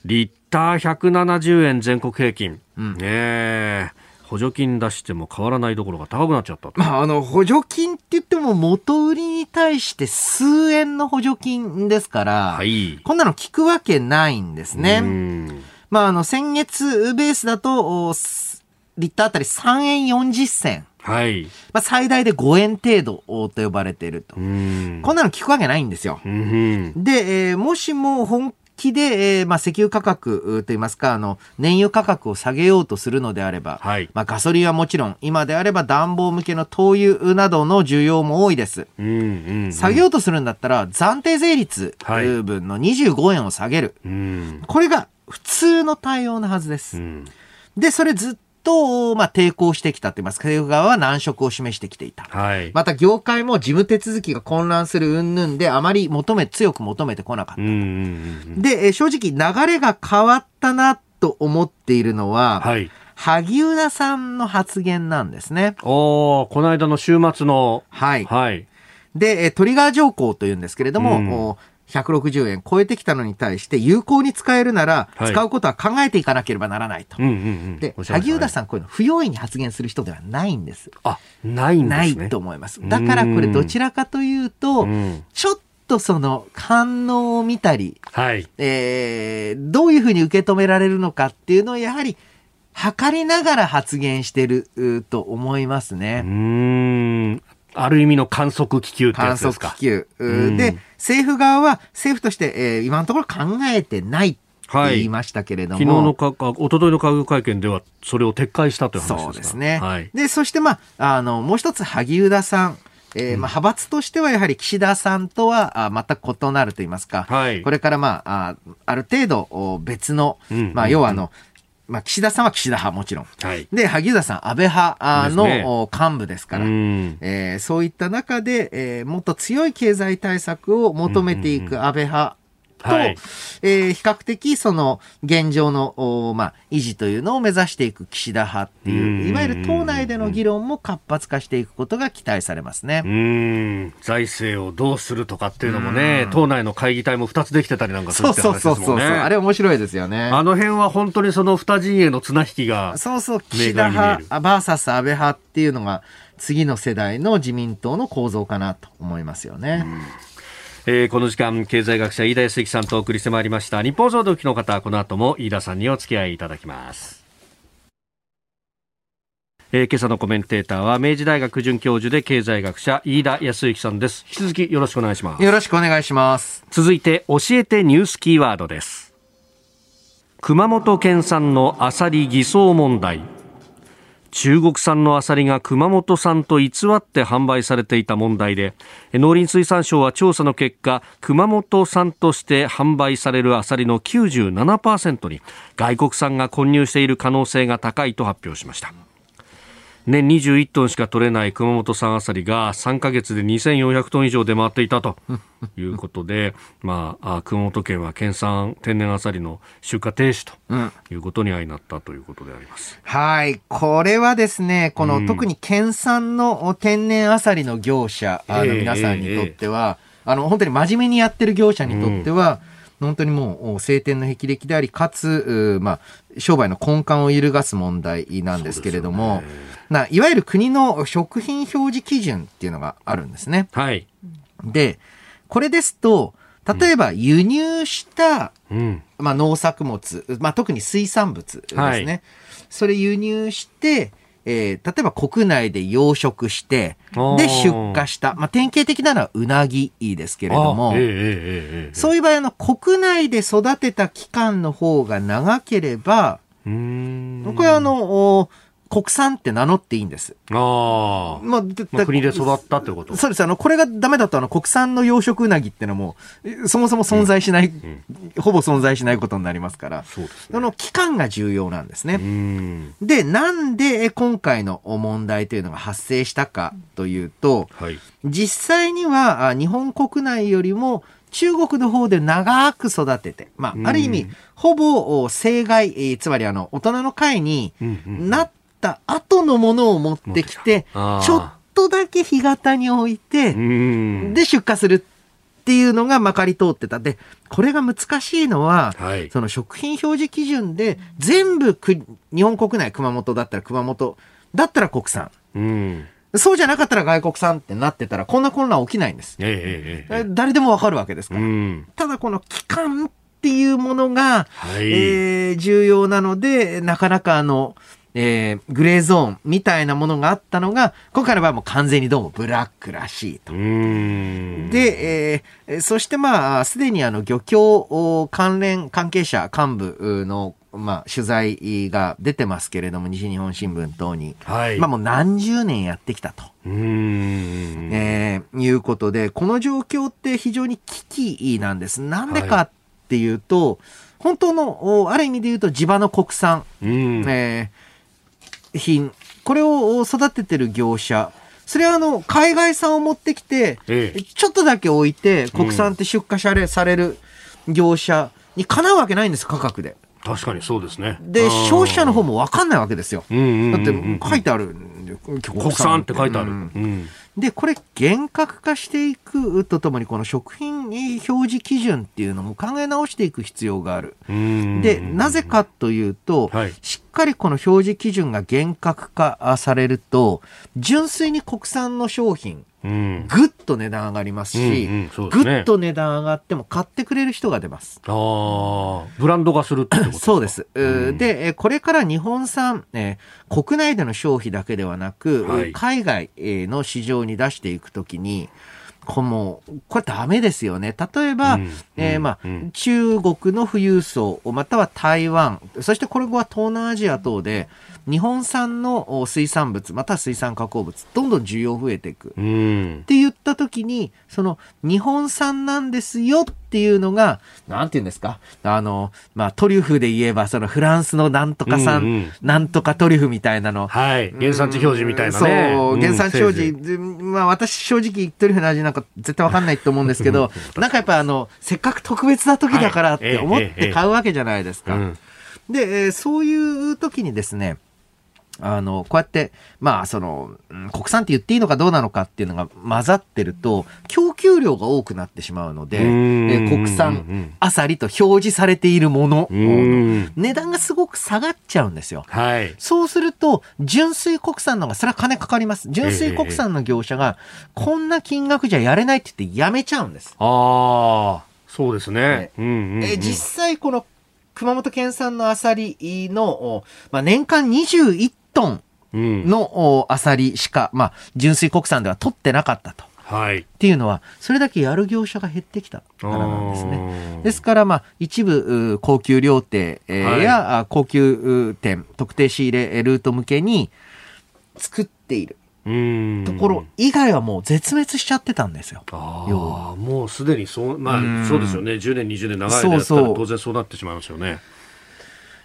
リッター170円全国平均、うん、ねえ補助金出しても変わらないどころが高くなっちゃったまあ、あの、補助金って言っても元売りに対して数円の補助金ですから、はい、こんなの聞くわけないんですね。まあ、あの、先月ベースだと、リッターあたり3円40銭。はい。まあ、最大で5円程度と呼ばれていると。こんなの聞くわけないんですよ。で、えー、もしも本気で、えー、まあ、石油価格といいますか、あの、燃油価格を下げようとするのであれば、はい、まあ、ガソリンはもちろん、今であれば暖房向けの灯油などの需要も多いです。うんうんうん、下げようとするんだったら、暫定税率分の25円を下げる。はい、これが普通の対応なはずです。うん、で、それずっと、まあ、抵抗してきたといいますか、政府側は難色を示してきていた。はい、また、業界も事務手続きが混乱する云々で、あまり求め、強く求めてこなかった。で、正直、流れが変わったなと思っているのは、はい、萩生田さんの発言なんですね。おこの間の週末の。はい。はい。で、トリガー条項というんですけれども、160円超えてきたのに対して有効に使えるなら、使うことは考えていかなければならないと。で、萩生田さん、こういうの不用意に発言する人ではないんです。あ、ないんですね。ないと思います。だからこれどちらかというと、うん、ちょっとその反応を見たり、はい、えー、どういうふうに受け止められるのかっていうのをやはり測りながら発言してると思いますね。うんある意味の観測気球ってやつですか？観測気球。で、政府側は政府として、えー、今のところ考えてないって言いましたけれども、はい、昨日のか、おとといの閣議会見では、それを撤回したという話ですそうですね。はい、で、そして、まあ、あの、もう一つ、萩生田さん。えーまあ、派閥としてはやはり岸田さんとはあ全く異なると言いますか、はい、これから、まあ、あある程度別の、まあ、要はあの、まあ、岸田さんは岸田派もちろん。はい、で、萩生田さん、安倍派の、ね、幹部ですから、うえー、そういった中で、えー、もっと強い経済対策を求めていく安倍派と、はい、えー、比較的その現状の、まあ、維持というのを目指していく岸田派っていう、いわゆる党内での議論も活発化していくことが期待されますね。うん財政をどうするとかっていうのもね、党内の会議体も2つできてたりなんかするって話ですもんね。そうそうそうそう。あれ面白いですよね。あの辺は本当にその二陣営の綱引きが。そうそう、岸田派、バーサス安倍派っていうのが、次の世代の自民党の構造かなと思いますよね。うんえー、この時間経済学者飯田康之さんとお送りしてまいりました。日本総動機の方この後も飯田さんにお付き合いいただきます。えー、今朝のコメンテーターは明治大学准教授で経済学者飯田康之さんです。引き続きよろしくお願いします。よろしくお願いします。続いて教えてニュースキーワードです。熊本県産のアサリ偽装問題中国産のアサリが熊本産と偽って販売されていた問題で農林水産省は調査の結果熊本産として販売されるアサリの97%に外国産が混入している可能性が高いと発表しました。年21トンしか取れない熊本産アサリが3か月で2400トン以上出回っていたということで、まあ、熊本県は県産天然アサリの出荷停止ということに相なったということであります。うん、はい。これはですね、この、うん、特に県産の天然アサリの業者、あの皆さんにとっては、えーえー、あの、本当に真面目にやってる業者にとっては、うん。本当にもう晴天の霹靂であり、かつ、まあ、商売の根幹を揺るがす問題なんですけれども、ないわゆる国の食品表示基準っていうのがあるんですね。はい。で、これですと、例えば輸入した、うん、まあ、農作物、まあ、特に水産物ですね。はい、それ輸入して、えー、例えば国内で養殖して、で、出荷した。まあ、典型的なのはうなぎですけれども、えー、そういう場合、あの、国内で育てた期間の方が長ければ、これはあの、国産って名乗っていいんです。あ、まあ、まあ、国で育ったってこと？そうです。あの、これがダメだと、あの、国産の養殖うなぎってのも、そもそも存在しない、うんうん、ほぼ存在しないことになりますから、そうです、ね、その期間が重要なんですね。で、なんで今回の問題というのが発生したかというと、はい、実際には日本国内よりも中国の方で長く育てて、まあ、ある意味、ほぼ生涯、つまりあの、大人の会になっった後のものを持ってきて、ちょっとだけ干潟に置いて、で出荷するっていうのがまかり通ってた。で、これが難しいのは、はい、その食品表示基準で全部日本国内、熊本だったら熊本、だったら国産。うんそうじゃなかったら外国産ってなってたら、こんな混乱起きないんです。えええ、誰でもわかるわけですから。ただこの期間っていうものが、はい、えー、重要なので、なかなかあの、えー、グレーゾーンみたいなものがあったのが、今回の場合も完全にどうもブラックらしいと。で、えー、そしてまあ、すでにあの漁協関連関係者幹部のまあ、取材が出てますけれども、西日本新聞等に。はい。まあ、もう何十年やってきたと。うん。えー、いうことで、この状況って非常に危機なんです。なんでかっていうと、はい、本当の、ある意味で言うと地場の国産。うん。えー品、これを育ててる業者、それはあの、海外産を持ってきて、ええ、ちょっとだけ置いて、国産って出荷され,、される業者にかなうわけないんです、価格で。確かにそうですね。で、消費者の方も分かんないわけですよ。だって書いてある国産って書いてある。うんで、これ厳格化していくとともに、この食品表示基準っていうのも考え直していく必要がある。で、なぜかというと、はい、しっかりこの表示基準が厳格化されると、純粋に国産の商品ぐっと値段上がりますし、うんうんすね、ぐっと値段上がっても買ってくれる人が出ます。あブランド化するってことそうです。うん、で、これから日本産、えー、国内での消費だけではなく、はい、海外の市場に出していくときに、この、これダメですよね。例えば、うん、えー、まあ、うん、中国の富裕層、または台湾、そしてこれは東南アジア等で、日本産の水産物、または水産加工物、どんどん需要増えていく。うん、って言った時に、その、日本産なんですよっていうのが、なんて言うんですか？あの、まあ、トリュフで言えば、そのフランスのなんとか産、うんうん、なんとかトリュフみたいなの。はい。原産地表示みたいなね。そう、原産地表示。まあ、私正直トリュフの味なんか絶対わかんないと思うんですけど、なんかやっぱあの、せっかく特別な時だからって思って買うわけじゃないですか。で、そういう時にですね、あの、こうやって、まあ、その、国産って言っていいのかどうなのかっていうのが混ざってると、供給量が多くなってしまうので、え国産アサリと表示されているもの、値段がすごく下がっちゃうんですよ。はい。そうすると、純粋国産の方が、それは金かかります。純粋国産の業者が、こんな金額じゃやれないって言ってやめちゃうんです。ああ、そうですね。え実際この熊本県産のアサリの、まあ、年間21トンのアサリしか、まあ、純粋国産では取ってなかったと。はい、っていうのは、それだけやる業者が減ってきたからなんですね。ですから、まあ、一部、高級料亭、はい、や高級店、特定仕入れルート向けに作っている。ところ以外はもう絶滅しちゃってたんですよ。ああ、もうすでにそう、まあ、そうですよね。10年、20年長い間やったら当然そうなってしまいますよね。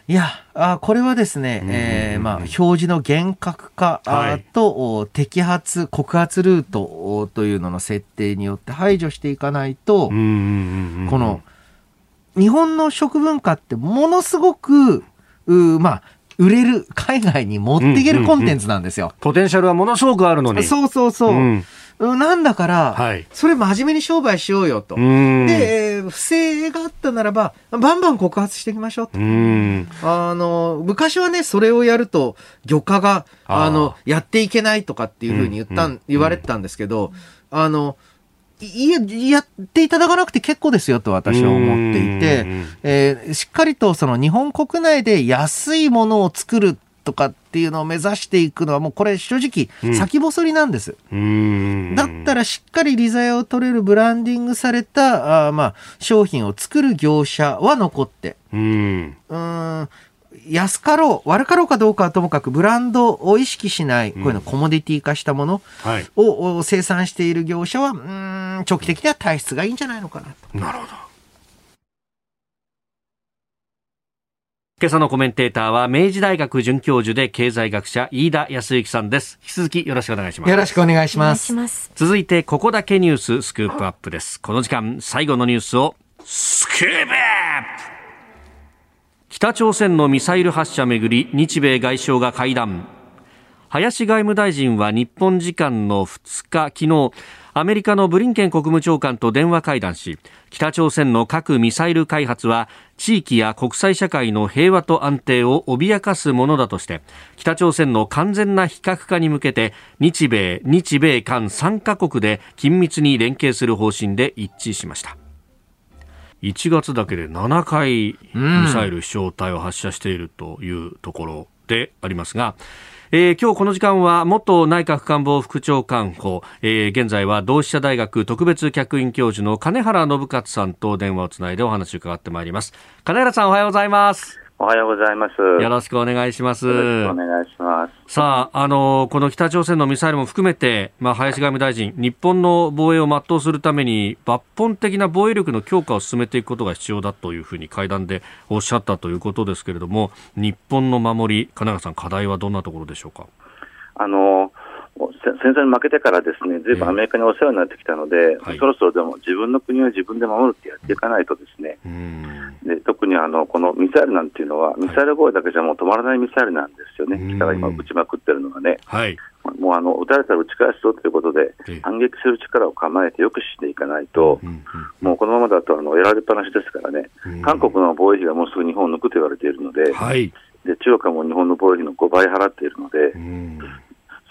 いやあこれはですね、えーまあ、表示の厳格化、はい、と摘発、告発ルートというのの設定によって排除していかないと、この日本の食文化ってものすごく、まあ、売れる、海外に持っていけるコンテンツなんですよ、うんうんうん。ポテンシャルはものすごくあるのに。そうそうそう。うんなんだから、はい、それ真面目に商売しようよと。で、不正があったならば、バンバン告発していきましょうと。あの、昔はね、それをやると、漁家が、あの、やっていけないとかっていうふうに言ったん、言われてたんですけど、あの、いや、やっていただかなくて結構ですよと私は思っていて、えー、しっかりとその日本国内で安いものを作るとかっていうのを目指していくのはもうこれ正直先細りなんです。うん、だったらしっかり利ザヤを取れるブランディングされたあまあ商品を作る業者は残って、うん。うん。安かろう、悪かろうかどうかはともかく、ブランドを意識しない、こういうのコモディティ化したものを生産している業者は、うん、長期的には体質がいいんじゃないのかなと。なるほど。今朝のコメンテーターは明治大学准教授で経済学者飯田康之さんです。引き続きよろしくお願いします。よろしくお願いします。続いてここだけニューススクープアップです。この時間最後のニュースをスクープアップ。北朝鮮のミサイル発射めぐり日米外相が会談。林外務大臣は日本時間の2日昨日アメリカのブリンケン国務長官と電話会談し北朝鮮の核・ミサイル開発は地域や国際社会の平和と安定を脅かすものだとして北朝鮮の完全な非核化に向けて日米、日米韓3カ国で緊密に連携する方針で一致しました。1月だけで7回ミサイル飛翔体を発射しているというところでありますが、えー、今日この時間は元内閣官房副長官補、えー、現在は同志社大学特別客員教授の金原信勝さんと電話をつないでお話を伺ってまいります。金原さんおはようございます。おはようございます。よろしくお願いします。お願いします。さあ、あの、この北朝鮮のミサイルも含めて、まあ、林外務大臣、日本の防衛を全うするために、抜本的な防衛力の強化を進めていくことが必要だというふうに会談でおっしゃったということですけれども、日本の守り、金川さん、課題はどんなところでしょうか？あの、戦争に負けてからですね、ずいぶんアメリカにお世話になってきたので、はい、そろそろでも自分の国を自分で守るってやっていかないとですね、で特にあのこのミサイルなんていうのは、ミサイル防衛だけじゃもう止まらないミサイルなんですよね、北が今、撃ちまくってるのがね、はい、もうあの撃たれたら撃ち返すぞということで、反撃する力を構えてよくしていかないと、もうこのままだとあのやられっぱなしですからね、韓国の防衛費がもうすぐ日本を抜くと言われているので、はい、で中国はもう日本の防衛費の5倍払っているので、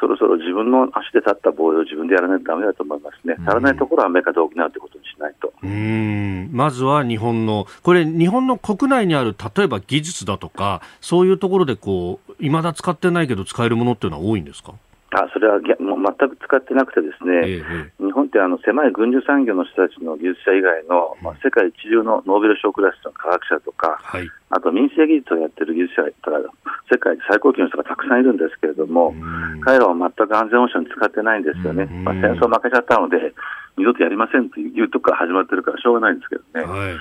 そろそろ自分の足で立った防衛を自分でやらないとだめだと思いますね、足らないところはアメリカで補うということにしないと。うん。まずは日本の、これ、日本の国内にある例えば技術だとか、そういうところでこう、いまだ使ってないけど使えるものっていうのは多いんですか？あそれは全く使ってなくて、ですね、ええ、日本ってあの狭い軍需産業の人たちの技術者以外の、まあ、世界一流のノーベル賞クラスの科学者とか、はい、あと民生技術をやってる技術者から世界最高級の人がたくさんいるんですけれども、彼らは全く安全保障に使ってないんですよね、まあ、戦争負けちゃったので、二度とやりませんというとこから始まってるからしょうがないんですけどね。はい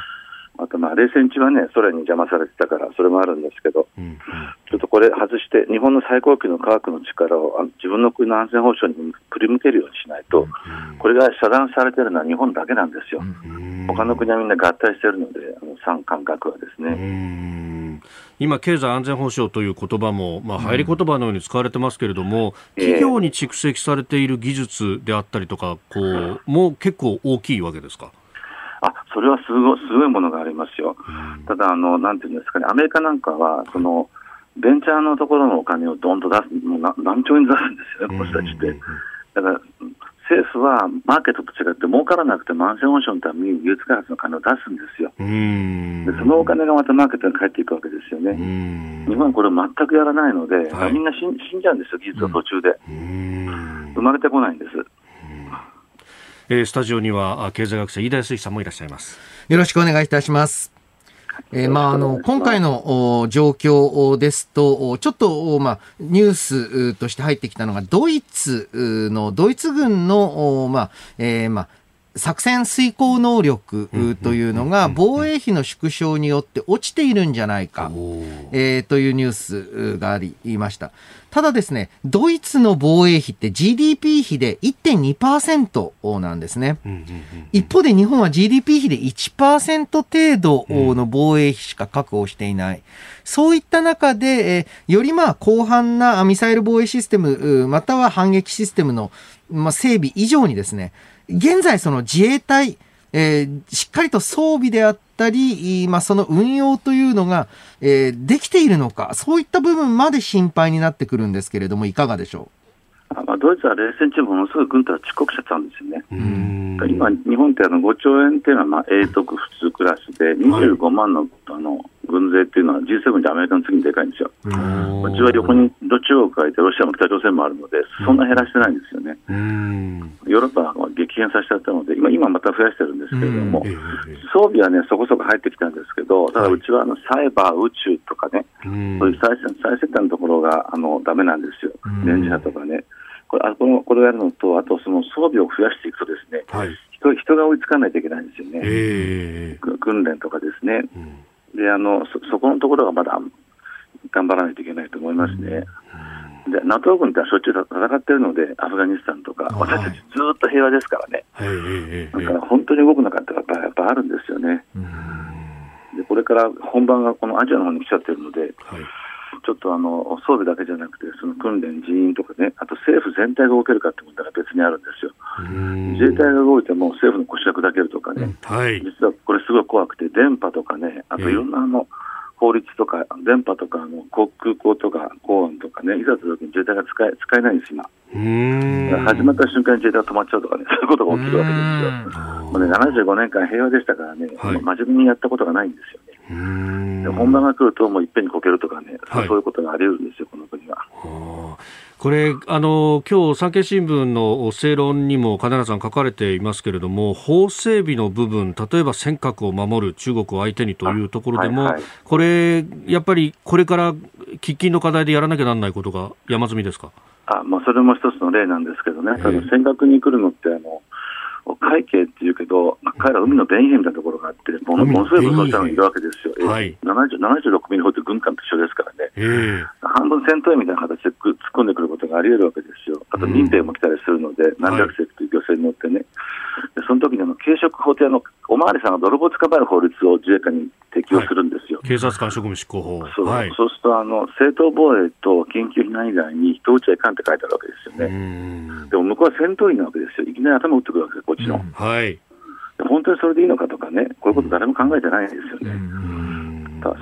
あとまあ冷戦中はね、ソ連に邪魔されてたから、それもあるんですけど、うんうん、ちょっとこれ外して、日本の最高級の科学の力を自分の国の安全保障に振り向けるようにしないと、うんうん、これが遮断されてるのは日本だけなんですよ。うんうん、他の国はみんな合体してるので、あの産感覚はですね。今、経済安全保障という言葉も、まあ、入り言葉のように使われてますけれども、うん、企業に蓄積されている技術であったりとか、こう、もう結構大きいわけですか？あそれはすごすごいものがありますよ、うん、ただあの、なんていうんですかね、アメリカなんかは、そのベンチャーのところのお金をどんと出す、もう何兆円出すんですよね、この人たちって。だから政府はマーケットと違って儲からなくても安全保障のために技術開発の金を出すんですよ。でそのお金がまたマーケットに返っていくわけですよね。日本はこれ全くやらないので、はい、みんな死んじゃうんですよ、技術の途中で。生まれてこないんです。えー、スタジオには経済学者飯田康さんもいらっしゃいます。よろしくお願いいたします。えー、まあ、あの、今回の状況ですと、ちょっと、まあ、ニュースとして入ってきたのが、ドイツの、ドイツ軍の、まあ、えー、まあ、作戦遂行能力というのが防衛費の縮小によって落ちているんじゃないか、えー、というニュースがありました。ただですね、ドイツの防衛費って GDP 比で1.2%なんですね。一方で日本は GDP 比で1%程度の防衛費しか確保していない。そういった中で、えよりまあ広範なミサイル防衛システム、または反撃システムの、まあ、整備以上にですね、現在その自衛隊、えー、しっかりと装備であったり、まあ、その運用というのが、えー、できているのか、そういった部分まで心配になってくるんですけれども、いかがでしょう、ドイツは冷戦中、ものすごい軍隊は遅刻しちゃったんですよね。今、日本ってあの5兆円っていうのはまあ英徳普通クラスで、25万の,、あの軍税っていうのは G7 でアメリカの次にでかいんですよ。うちは横にど中国がいて、ロシアも北朝鮮もあるので、そんな減らしてないんですよね。ヨーロッパは激変させちゃったので、今、今また増やしてるんですけれども、装備はね、そこそこ入ってきたんですけど、ただうちはあのサイバー、宇宙とかね、そういう最最先端のところがあのダメなんですよ、電磁波とかね。これあこのこれをやるのと、あとその装備を増やしていくとですね、はい、人人が追いつかないといけないんですよね、えー、訓練とかですね、うん。であのそそこのところがまだ頑張らないといけないと思いますね。で NATO 軍ってしょっちゅう戦ってるので、アフガニスタンとか、私たちずっと平和ですからね、だから本当に動くなかったらやっぱあるんですよね。でこれから本番がこのアジアの方に来ちゃってるので、はいちょっとあの装備だけじゃなくて、その訓練、人員とかね、あと政府全体が動けるかって問題が別にあるんですよ。自衛隊が動いても政府の腰が砕けるとかね、はい、実はこれすごい怖くて、電波とかね、あといろんなあの、法律とか、電波とか、あの航空港とか、公安とかね、いざという時に自衛隊が使え使えないんです、今。始まった瞬間に自衛隊が止まっちゃうとかね、そういうことが起きるわけですよ。もうね、75年間平和でしたからね、はい、真面目にやったことがないんですよね。で本番が来ると、もういっぺんにこけるとかね、はい、そういうことがあり得るんですよ、この国は。これ、あの、今日、産経新聞の正論にも金原さん書かれていますけれども、法整備の部分、例えば尖閣を守る中国を相手にというところでも、はいはい、これ、やっぱりこれから喫緊の課題でやらなきゃならないことが山積みですか？あ、まあ、それも一つの例なんですけどね、尖閣に来るのって、あの、海警っていうけど、彼ら海の弁兵みたいなところがあって、ものすごい武装したのがいるわけですよ、はい、76ミリ砲って軍艦と一緒ですからね、半分戦闘員みたいな形で突っ込んでくることがあり得るわけですよ、あと民兵も来たりするので、何百隻という漁船に乗ってね、でその時にあの軽食法ってあの、おまわりさんが泥棒を捕まえる法律を自衛官に適用するんですよ。はい、警察官職務執行法。そう。はい、そうするとあの、正当防衛と緊急避難以外に人撃ちはいかんって書いてあるわけですよね。でも向こうは戦闘員なわけですよ。いきなり頭打ってくるわけですこっちの。はい。本当にそれでいいのかとかね、こういうこと誰も考えてないんですよね。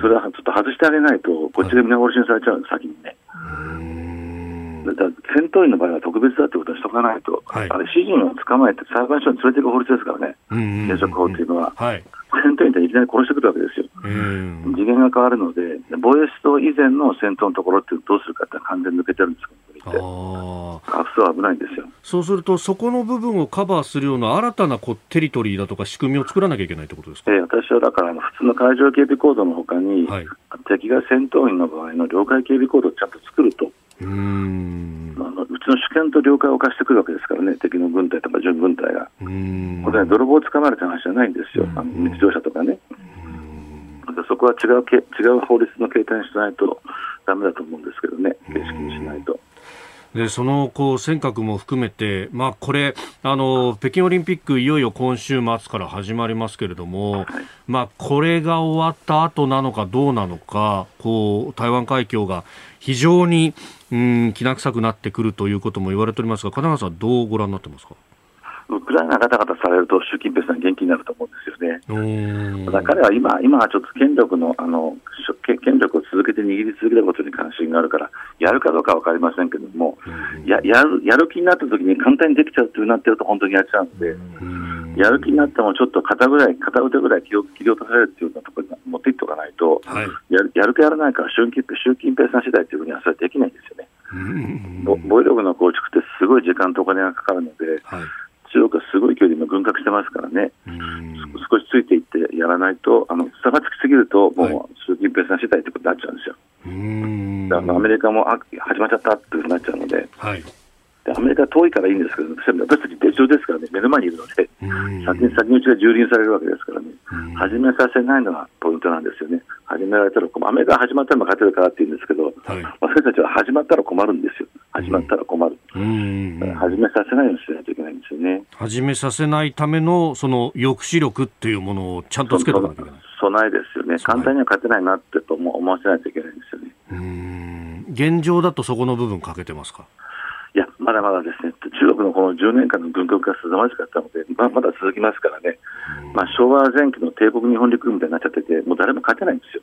それはちょっと外してあげないと、こっちで皆殺しにされちゃうんです、先にね。戦闘員の場合は特別だってことにしとかないと、はい、あれ、詩人を捕まえて裁判所に連れていく法律ですからね、原則法っていうのは。はい。戦闘員っていきなり殺してくるわけですよ。次元が変わるので、防衛出動以前の戦闘のところってどうするかって完全に抜けてるんですけど、カフスは危ないんですよ。そうすると、そこの部分をカバーするような新たなこうテリトリーだとか仕組みを作らなきゃいけないってことですか、えー、私はだから普通の海上警備コードのほかに、はい、敵が戦闘員の場合の領海警備コードをちゃんと作ると。うんあのうちの主権と領海を犯してくるわけですからね、敵の軍隊とか準軍隊が。これ、ね、泥棒を捕まるって話じゃないんですよ、あの日常車とかね。そこは違うけ違う法律の形態にしないとだめだと思うんですけどね、形式にしないと。でそのこう尖閣も含めて、まあ、これあの、北京オリンピック、いよいよ今週末から始まりますけれども、はい、まあ、これが終わった後なのかどうなのか、こう台湾海峡が非常に、うん、きな臭くなってくるということも言われておりますが、金川さん、どうご覧になってますか？ウクライナがガタガタされると、習近平さん、元気になると思うんですよね。ただ彼は今、今はちょっと権力のあの権力を続けて握り続けたことに関心があるから、やるかどうか分かりませんけども、ややるやる気になったときに簡単にできちゃうというなってると、本当にやっちゃうんで、やる気になってもちょっと肩ぐらい、肩腕ぐらい切り落とされるっていうようなところに持っていっておかないと、はい、やるやるかやらないか習近平、習近平さん次第というふうにはそれはできないんですよね。防衛力の構築ってすごい時間とお金がかかるので、はい中国はすごい距離今、軍拡してますからね、少しついていってやらないと、あの差がつきすぎると、もう習近平さん次第ということになっちゃうんですよ。だからアメリカもあ始まっちゃったっていうふうになっちゃうので、はい、でアメリカ遠いからいいんですけど、私たち手帳ですからね、目の前にいるので、先に先にうちが蹂躙されるわけですからね、始めさせないのがポイントなんですよね。始められたら困る、アメリカが始まったら勝てるからって言うんですけど、はい、私たちは始まったら困るんですよ。始まったら困る。始めさせないようにしないといけないんですよね。始めさせないためのその抑止力っていうものをちゃんとつけておかなきゃいけない。備えですよね。簡単には勝てないなってと思わせないといけないんですよね。現状だとそこの部分欠けてますか？まだまだですね、中国のこの10年間の軍国が凄まじかったので、まあ、まだ続きますからね、まあ、昭和前期の帝国日本陸軍みたいになっちゃってて、もう誰も勝てないんですよ。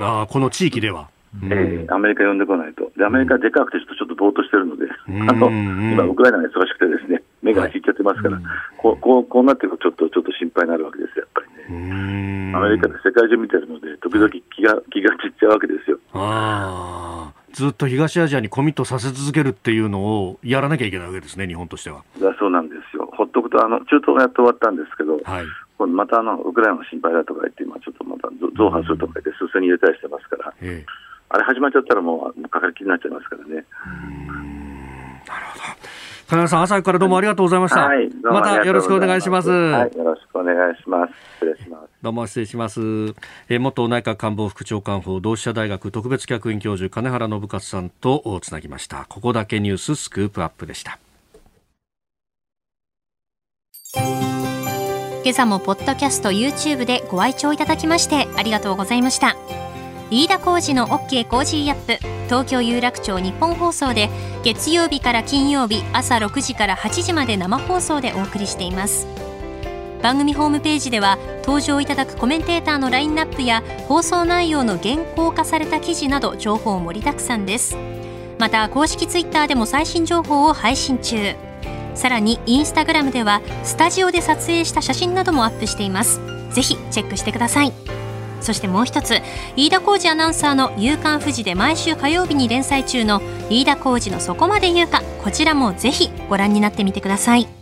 あこの地域では。えー、アメリカ呼んでこないと。で、アメリカでかくてちょっとちょっとぼーっとしてるので、あの、今、ウクライナが忙しくてですね、目が引いちゃってますから、はい、こう、こう、こうなっていくとちょっと、ちょっと心配になるわけですよ、やっぱりね。アメリカで世界中見てるので、時々気が、気が散っちゃうわけですよ。ああ。ずっと東アジアにコミットさせ続けるっていうのをやらなきゃいけないわけですね、日本としては。そうなんですよ。ほっとくと、あの、中東がやっと終わったんですけど、はい、またあの、ウクライナの心配だとか言って、今ちょっとまた増派するとか言って、すすに入れたりしてますから、ええ、あれ始まっちゃったらもう、かかりきりになっちゃいますからね。なるほど。金谷さん、朝からどうもありがとうございました。はい、またよろしくお願いします。はい、よろしくお願いします。失礼します。どうも失礼します。え、元内閣官房副長官法同志社大学特別客員教授金原信勝さんとつなぎました。ここだけニューススクープアップでした。今朝もポッドキャスト YouTube でご愛聴いただきましてありがとうございました。飯田浩司の OK コージーアップ東京有楽町ニッポン放送で月曜日から金曜日朝6時から8時まで生放送でお送りしています番組ホームページでは登場いただくコメンテーターのラインナップや放送内容の原稿化された記事など情報盛りだくさんです。また公式ツイッターでも最新情報を配信中。さらにインスタグラムではスタジオで撮影した写真などもアップしています。ぜひチェックしてください。そしてもう一つ飯田浩二アナウンサーの「夕刊富士」で毎週火曜日に連載中の飯田浩二の「そこまで言うか」こちらもぜひご覧になってみてください。